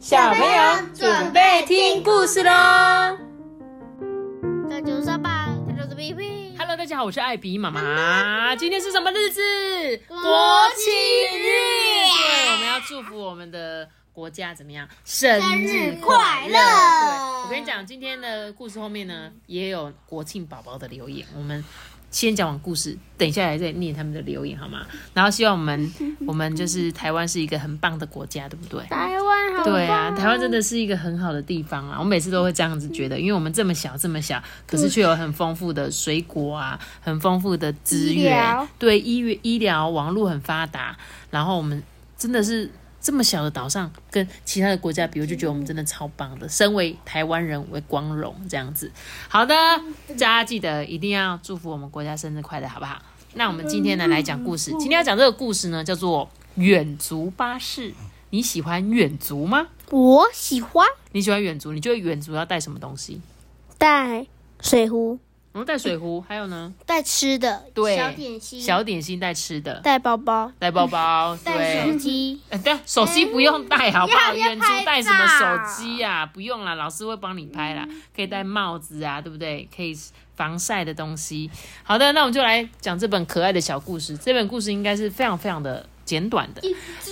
小朋友准备听故事喽。这就是上班，这就是 B B。Hello，大家好，我是艾比妈妈。今天是什么日子？国庆庆日对，我们要祝福我们的国家怎么样？生日快乐对，我跟你讲，今天的故事后面呢，也有国庆宝宝的留言。我们先讲完故事，等一下来再念他们的留言好吗？然后希望我们 我们就是台湾是一个很棒的国家，对不对？台湾好对啊，台湾真的是一个很好的地方啊！我每次都会这样子觉得，因为我们这么小这么小，可是却有很丰富的水果啊，很丰富的资源，对医医疗网络很发达，然后我们真的是这么小的岛上，跟其他的国家比，我就觉得我们真的超棒的。身为台湾人为光荣这样子。好的，大家记得一定要祝福我们国家生日快乐，好不好？那我们今天呢来讲故事，今天要讲这个故事呢叫做远足巴士。你喜欢远足吗？我喜欢你喜欢远足，你觉得远足要带什么东西？带水壶，我们带水壶，还有呢？带吃的，对，小点心，小点心带吃的，带包包，带包包，带手对。机。呃对，手机不用带，好不好？远足带什么手机呀、不用啦，老师会帮你拍啦。可以戴帽子啊，对不对？可以防晒的东西。好的，那我们就来讲这本可爱的小故事。这本故事应该是非常非常的简短的，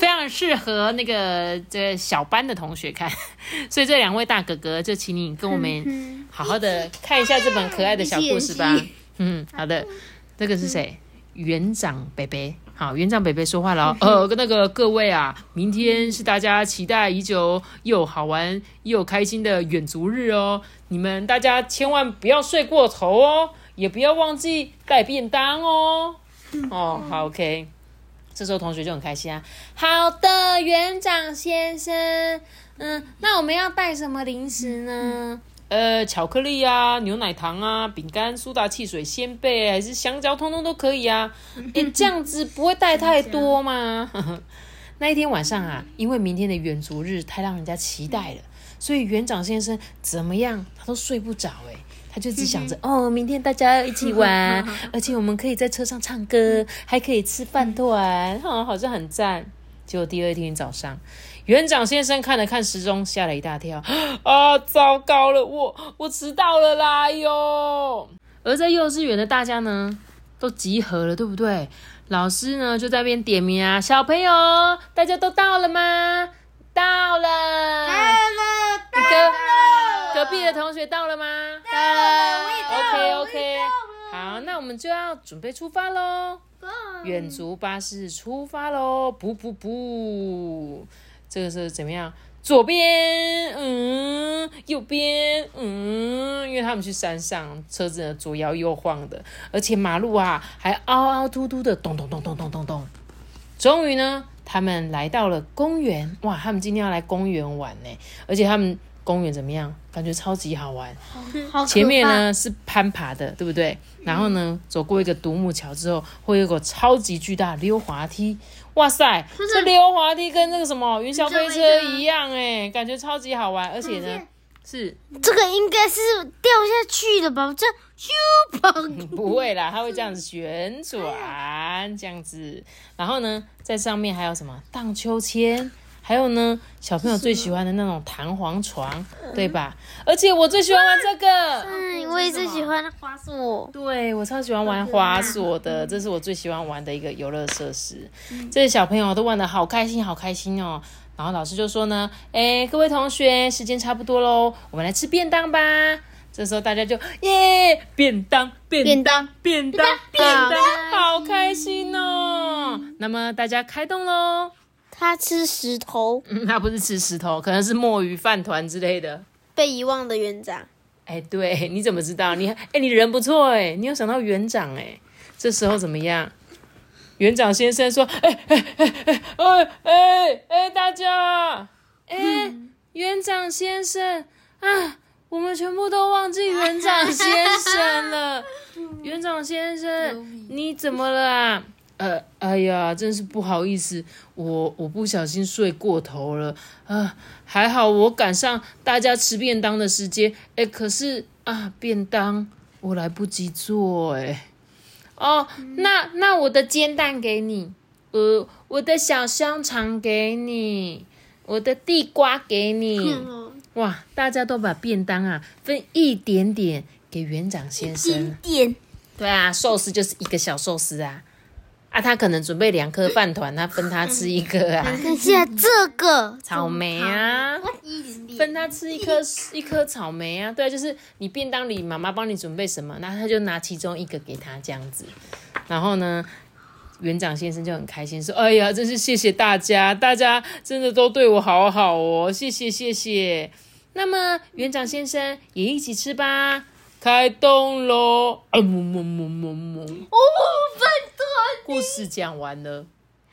非常适合那个这个小班的同学看。所以这两位大哥哥，就请你跟我们好好的看一下这本可爱的小故事吧。嗯，好的。这个是谁？园长北北。好，园长北北说话了哦。呃，那个各位啊，明天是大家期待已久又好玩又开心的远足日哦。你们大家千万不要睡过头哦，也不要忘记带便当哦。哦，好，OK。这时候同学就很开心啊。好的，园长先生。嗯，那我们要带什么零食呢？呃，巧克力啊，牛奶糖啊，饼干、苏打汽水、鲜贝还是香蕉，通通都可以啊。诶，这样子不会带太多吗？那一天晚上啊，因为明天的远足日太让人家期待了，所以园长先生怎么样他都睡不着诶。他就只想着哦，明天大家要一起玩，而且我们可以在车上唱歌，还可以吃饭团，哈、好像很赞。结果第二天早上，园长先生看了看时钟，吓了一大跳。啊，糟糕了，我我迟到了啦哎哟！而在幼稚园的大家呢，都集合了，对不对？老师呢就在那边点名啊，小朋友，大家都到了吗？到了。你隔隔壁的同学到了吗？到了了 OK 我 OK，好，那我们就要准备出发喽。远足巴士出发喽！不不不，这个是怎么样？左边，嗯，右边，嗯，因为他们去山上，车子呢左摇右晃的，而且马路啊还凹凹凸凸的，咚咚咚咚咚咚咚。终于呢，他们来到了公园。哇，他们今天要来公园玩呢，而且他们公园怎么样？感觉超级好玩。前面？呢是攀爬的，对不对？然后呢，走过一个独木桥之后，会有一个超级巨大的溜滑梯。哇塞，这溜滑梯跟那个什么云霄飞车一样哎，感觉超级好玩，而且呢是这个应该是掉下去的吧？这咻砰！不会啦，它会这样子旋转，这样子。然后呢，在上面还有什么荡秋千，还有呢，小朋友最喜欢的那种弹簧床，对吧？而且我最喜欢玩这个。嗯，我也最喜欢滑索。对我超喜欢玩滑索的，这是我最喜欢玩的一个游乐设施。这些小朋友都玩的好开心，好开心哦。然后老师就说呢，哎，各位同学，时间差不多喽，我们来吃便当吧。这时候大家就耶，便当，便便当，便当，便当，便当好开心哦。那么大家开动喽。他吃石头，嗯，他不是吃石头，可能是墨鱼饭团之类的。被遗忘的园长。哎，对，你怎么知道？你哎，你人不错哎，你有想到园长哎。这时候怎么样？园长先生说：“哎哎哎哎哎哎哎，大家，哎，园长先生啊，我们全部都忘记园长先生了。园长先生，你怎么了啊？呃，哎呀，真是不好意思，我我不小心睡过头了啊，还好我赶上大家吃便当的时间，哎，可是啊，便当我来不及做，哎，哦，那那我的煎蛋给你，呃，我的小香肠给你，我的地瓜给你。哇，大家都把便当啊分一点点给园长先生。点对啊，寿司就是一个小寿司啊。啊，他可能准备两颗饭团，他分他吃一个啊。看下这个草莓啊，分他吃一颗一颗草莓啊。对啊，就是你便当里妈妈帮你准备什么，那他就拿其中一个给他这样子。然后呢，园长先生就很开心说：“哎呀，真是谢谢大家，大家真的都对我好好哦，谢谢谢谢。”那么园长先生也一起吃吧，开动喽！啊么么么么么。哦，饭团故事讲完了，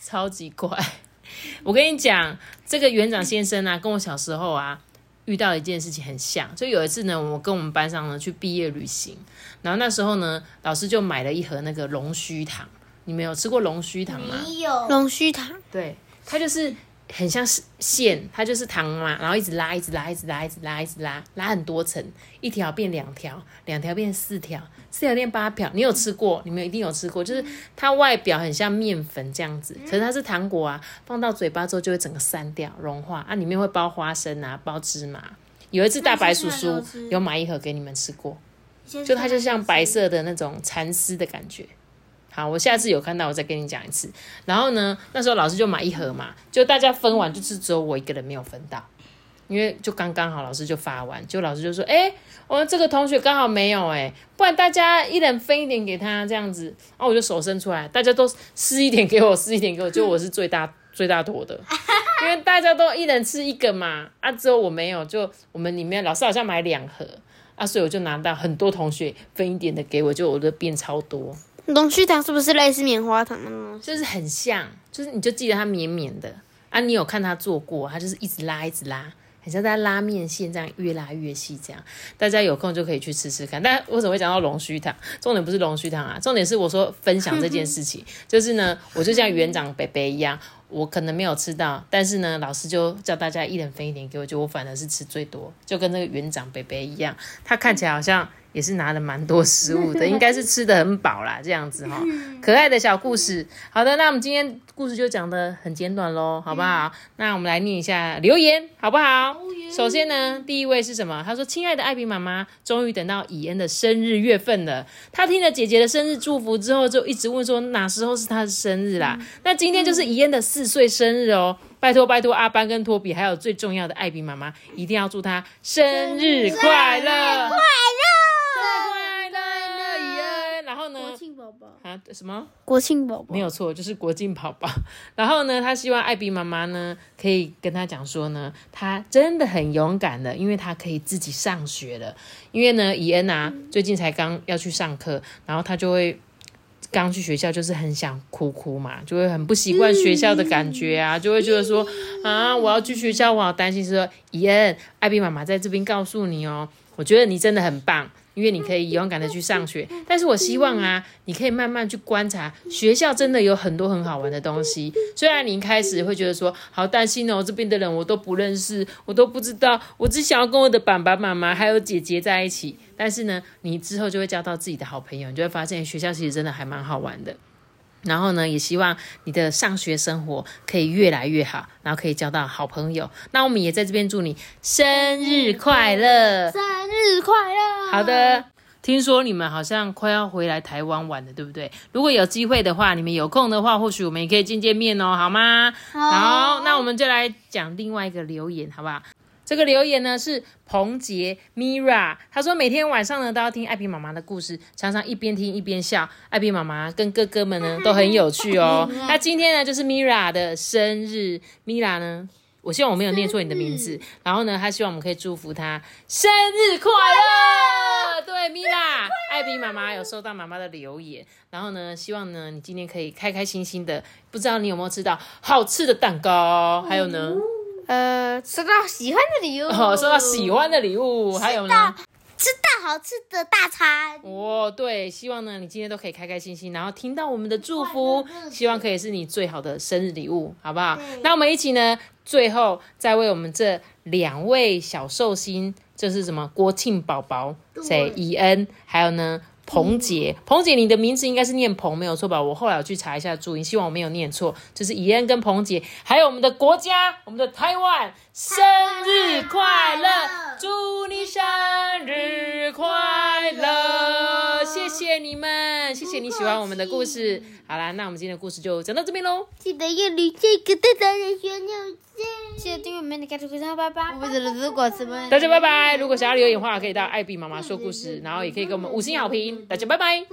超级快。我跟你讲，这个园长先生啊，跟我小时候啊遇到一件事情很像。就有一次呢，我跟我们班上呢去毕业旅行，然后那时候呢，老师就买了一盒那个龙须糖。你们有吃过龙须糖吗？没有龙须糖，对，它就是很像是线，它就是糖嘛，然后一直拉，一直拉，一直拉，一直拉，一直拉，拉很多层，一条变两条，两条变四条，四条变八条。你有吃过？你们一定有吃过，就是它外表很像面粉这样子，可是它是糖果啊，放到嘴巴之后就会整个散掉、融化啊，里面会包花生啊，包芝麻。有一次大白叔叔有买一盒给你们吃过，就它就像白色的那种蚕丝的感觉。好，我下次有看到我再跟你讲一次。然后呢，那时候老师就买一盒嘛，就大家分完，就是只有我一个人没有分到，因为就刚刚好，老师就发完，就老师就说：“哎，我们这个同学刚好没有哎，不然大家一人分一点给他这样子。”然后我就手伸出来，大家都撕一点给我，撕一点给我，就我是最大最大坨的，因为大家都一人吃一个嘛，啊，只有我没有，就我们里面老师好像买两盒啊，所以我就拿到很多同学分一点的给我，就我的变超多。龙须糖是不是类似棉花糖那种东西？就是很像，就是你就记得它绵绵的啊，你有看他做过，他就是一直拉一直拉，很像在拉面线这样越拉越细这样。大家有空就可以去吃吃看。但为什么会讲到龙须糖？重点不是龙须糖啊，重点是我说分享这件事情，就是呢，我就像园长北北一样，我可能没有吃到，但是呢，老师就叫大家一人分一点给我，就我反而是吃最多，就跟那个园长北北一样，他看起来好像。也是拿了蛮多食物的，应该是吃的很饱啦，这样子哈，可爱的小故事。好的，那我们今天故事就讲的很简短喽，好不好？那我们来念一下留言，好不好？首先呢，第一位是什么？他说：“亲爱的艾比妈妈，终于等到以恩的生日月份了。他听了姐姐的生日祝福之后，就一直问说哪时候是他的生日啦？那今天就是以恩的四岁生日哦，拜托拜托阿班跟托比，还有最重要的艾比妈妈，一定要祝他生日快乐！快乐。啊，什么？国庆宝宝没有错，就是国庆宝宝。然后呢，他希望艾比妈妈呢，可以跟他讲说呢，他真的很勇敢的，因为他可以自己上学了。因为呢，伊恩啊，最近才刚要去上课，然后他就会刚去学校，就是很想哭哭嘛，就会很不习惯学校的感觉啊，就会觉得说啊，我要去学校，我好担心。说伊恩，艾比妈妈在这边告诉你哦，我觉得你真的很棒。因为你可以勇敢的去上学，但是我希望啊，你可以慢慢去观察学校，真的有很多很好玩的东西。虽然你一开始会觉得说好担心哦，这边的人我都不认识，我都不知道，我只想要跟我的爸爸妈妈还有姐姐在一起。但是呢，你之后就会交到自己的好朋友，你就会发现学校其实真的还蛮好玩的。然后呢，也希望你的上学生活可以越来越好，然后可以交到好朋友。那我们也在这边祝你生日快乐，生日快乐！好的，听说你们好像快要回来台湾玩了，对不对？如果有机会的话，你们有空的话，或许我们也可以见见面哦，好吗？好，那我们就来讲另外一个留言，好不好？这个留言呢是彭杰 Mira，他说每天晚上呢都要听艾比妈妈的故事，常常一边听一边笑。艾比妈妈跟哥哥们呢都很有趣哦。那今天呢就是 Mira 的生日，Mira 呢，我希望我没有念错你的名字。然后呢，他希望我们可以祝福他生日快乐。对，Mira，艾比妈妈有收到妈妈的留言，然后呢，希望呢你今天可以开开心心的。不知道你有没有吃到好吃的蛋糕？还有呢？呃，收到喜欢的礼物，哦，收到喜欢的礼物，还有呢，吃到好吃的大餐。哦，对，希望呢你今天都可以开开心心，然后听到我们的祝福，希望可以是你最好的生日礼物，好不好？那我们一起呢，最后再为我们这两位小寿星，就是什么国庆宝宝，谁？以恩，还有呢彭姐，彭姐，你的名字应该是念彭，没有错吧？我后来有去查一下注音，希望我没有念错。就是怡恩跟彭姐，还有我们的国家，我们的台湾，生日快乐！祝你生日快乐！谢谢你们，谢谢你喜欢我们的故事。好啦，那我们今天的故事就讲到这边喽。记得要留下一个大大的小鸟赞。记得订阅我们的开头歌声，拜拜。大家拜拜！如果想要留言的话，可以到艾比妈妈说故事，然后也可以给我们五星好评。大家拜拜。